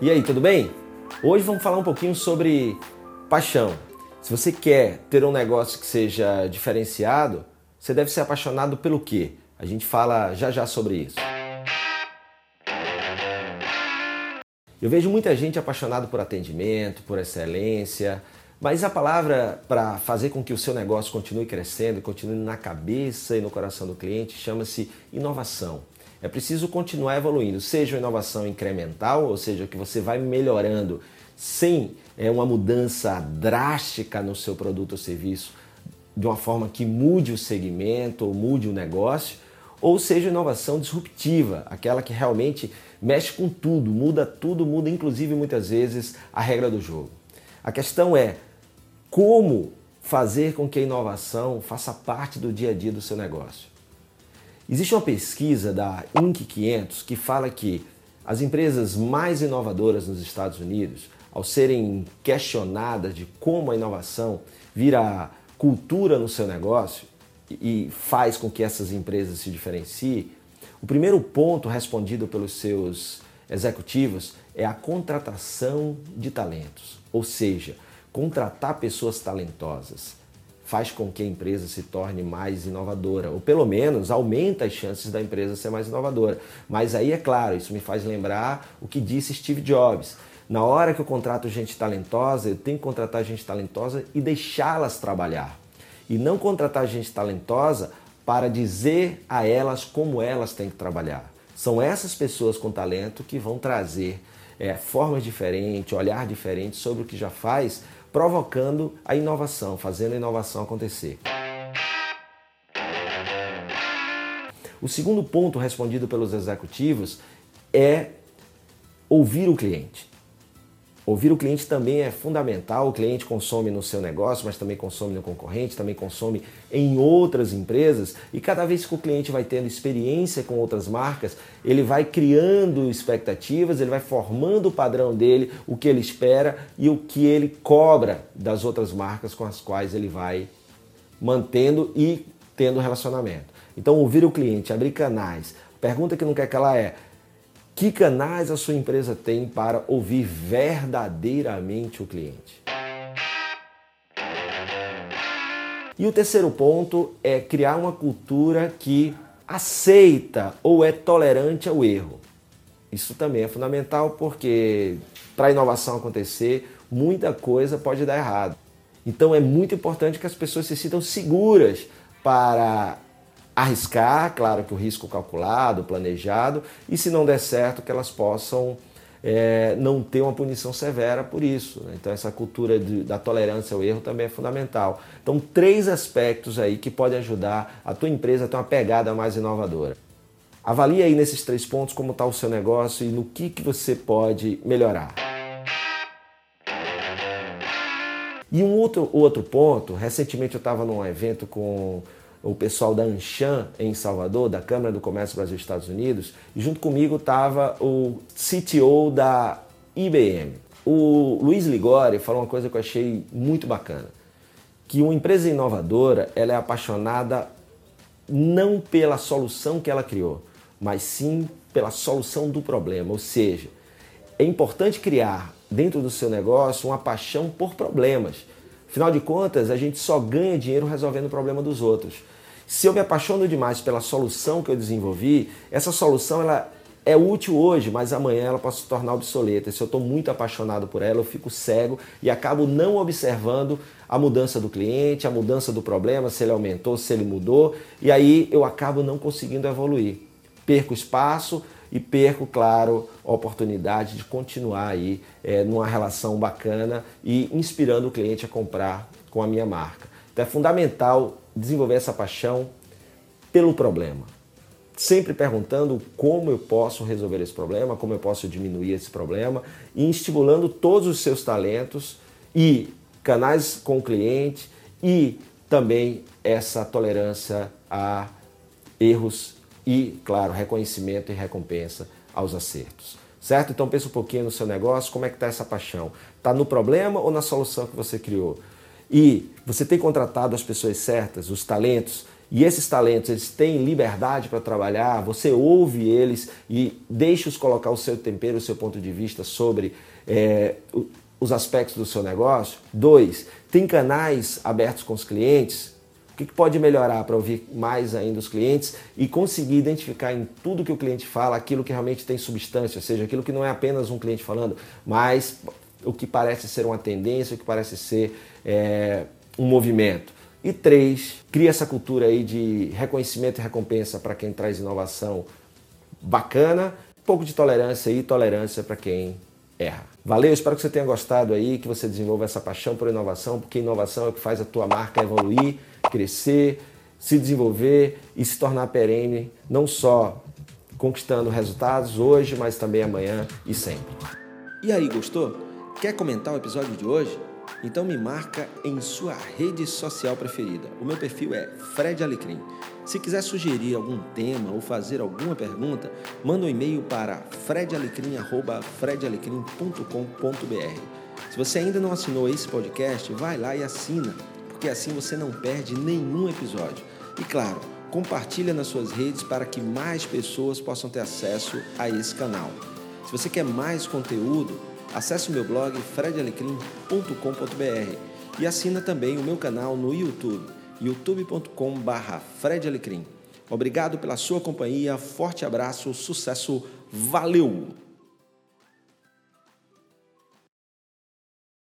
E aí, tudo bem? Hoje vamos falar um pouquinho sobre paixão. Se você quer ter um negócio que seja diferenciado, você deve ser apaixonado pelo quê? A gente fala já já sobre isso. Eu vejo muita gente apaixonada por atendimento, por excelência, mas a palavra para fazer com que o seu negócio continue crescendo, continue na cabeça e no coração do cliente, chama-se inovação. É preciso continuar evoluindo, seja uma inovação incremental, ou seja, que você vai melhorando sem é, uma mudança drástica no seu produto ou serviço, de uma forma que mude o segmento ou mude o negócio, ou seja, inovação disruptiva, aquela que realmente mexe com tudo, muda tudo, muda inclusive muitas vezes a regra do jogo. A questão é como fazer com que a inovação faça parte do dia a dia do seu negócio. Existe uma pesquisa da Inc. 500 que fala que as empresas mais inovadoras nos Estados Unidos, ao serem questionadas de como a inovação vira cultura no seu negócio e faz com que essas empresas se diferenciem, o primeiro ponto respondido pelos seus executivos é a contratação de talentos, ou seja, contratar pessoas talentosas faz com que a empresa se torne mais inovadora, ou pelo menos aumenta as chances da empresa ser mais inovadora. Mas aí é claro, isso me faz lembrar o que disse Steve Jobs. Na hora que eu contrato gente talentosa, eu tenho que contratar gente talentosa e deixá-las trabalhar. E não contratar gente talentosa para dizer a elas como elas têm que trabalhar. São essas pessoas com talento que vão trazer é, formas diferentes, olhar diferente sobre o que já faz provocando a inovação, fazendo a inovação acontecer. O segundo ponto respondido pelos executivos é ouvir o cliente. Ouvir o cliente também é fundamental. O cliente consome no seu negócio, mas também consome no concorrente, também consome em outras empresas. E cada vez que o cliente vai tendo experiência com outras marcas, ele vai criando expectativas, ele vai formando o padrão dele, o que ele espera e o que ele cobra das outras marcas com as quais ele vai mantendo e tendo relacionamento. Então, ouvir o cliente, abrir canais. Pergunta que não quer que ela é: que canais a sua empresa tem para ouvir verdadeiramente o cliente? E o terceiro ponto é criar uma cultura que aceita ou é tolerante ao erro. Isso também é fundamental porque para a inovação acontecer, muita coisa pode dar errado. Então é muito importante que as pessoas se sintam seguras para arriscar, claro que o risco calculado, planejado, e se não der certo, que elas possam é, não ter uma punição severa por isso. Né? Então essa cultura de, da tolerância ao erro também é fundamental. Então três aspectos aí que podem ajudar a tua empresa a ter uma pegada mais inovadora. Avalie aí nesses três pontos como está o seu negócio e no que, que você pode melhorar. E um outro, outro ponto, recentemente eu estava num evento com o pessoal da Anshan em Salvador, da Câmara do Comércio Brasil-Estados Unidos, e junto comigo estava o CTO da IBM. O Luiz Ligori falou uma coisa que eu achei muito bacana, que uma empresa inovadora ela é apaixonada não pela solução que ela criou, mas sim pela solução do problema. Ou seja, é importante criar dentro do seu negócio uma paixão por problemas Afinal de contas, a gente só ganha dinheiro resolvendo o problema dos outros. Se eu me apaixono demais pela solução que eu desenvolvi, essa solução ela é útil hoje, mas amanhã ela pode se tornar obsoleta. Se eu estou muito apaixonado por ela, eu fico cego e acabo não observando a mudança do cliente, a mudança do problema, se ele aumentou, se ele mudou, e aí eu acabo não conseguindo evoluir. Perco espaço, e perco, claro, a oportunidade de continuar aí é, numa relação bacana e inspirando o cliente a comprar com a minha marca. Então é fundamental desenvolver essa paixão pelo problema. Sempre perguntando como eu posso resolver esse problema, como eu posso diminuir esse problema e estimulando todos os seus talentos e canais com o cliente e também essa tolerância a erros e, claro, reconhecimento e recompensa aos acertos. Certo? Então pense um pouquinho no seu negócio, como é que está essa paixão? Está no problema ou na solução que você criou? E você tem contratado as pessoas certas, os talentos e esses talentos eles têm liberdade para trabalhar, você ouve eles e deixa-os colocar o seu tempero, o seu ponto de vista sobre é, os aspectos do seu negócio. Dois, tem canais abertos com os clientes. O que pode melhorar para ouvir mais ainda os clientes e conseguir identificar em tudo que o cliente fala aquilo que realmente tem substância, ou seja, aquilo que não é apenas um cliente falando, mas o que parece ser uma tendência, o que parece ser é, um movimento. E três, cria essa cultura aí de reconhecimento e recompensa para quem traz inovação bacana, um pouco de tolerância e tolerância para quem erra. Valeu, espero que você tenha gostado aí, que você desenvolva essa paixão por inovação, porque inovação é o que faz a tua marca evoluir, crescer, se desenvolver e se tornar perene, não só conquistando resultados hoje, mas também amanhã e sempre. E aí, gostou? Quer comentar o episódio de hoje? Então me marca em sua rede social preferida. O meu perfil é Fred Alecrim. Se quiser sugerir algum tema ou fazer alguma pergunta, manda um e-mail para fredalecrim@fredalecrim.com.br. Se você ainda não assinou esse podcast, vai lá e assina, porque assim você não perde nenhum episódio. E claro, compartilha nas suas redes para que mais pessoas possam ter acesso a esse canal. Se você quer mais conteúdo, Acesse o meu blog fredalecrim.com.br e assina também o meu canal no YouTube, youtube.com/fredalecrim. Obrigado pela sua companhia, forte abraço, sucesso, valeu!